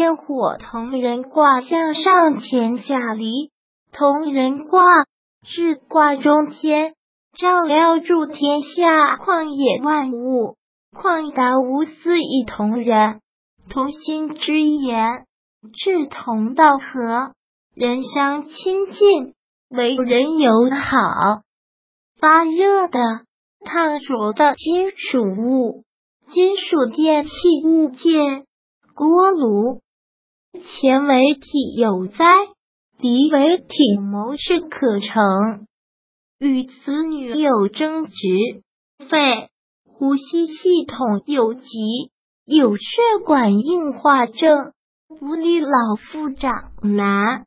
天火同人卦向上乾下离，同人卦是卦中天，照耀诸天下旷野万物，旷达无私以同人，同心之言，志同道合，人相亲近，为人友好。发热的、烫灼的金属物，金属电器物件，锅炉。前为体有灾，敌为体谋事可成。与此女有争执，肺、呼吸系统有疾，有血管硬化症，不利老妇长男。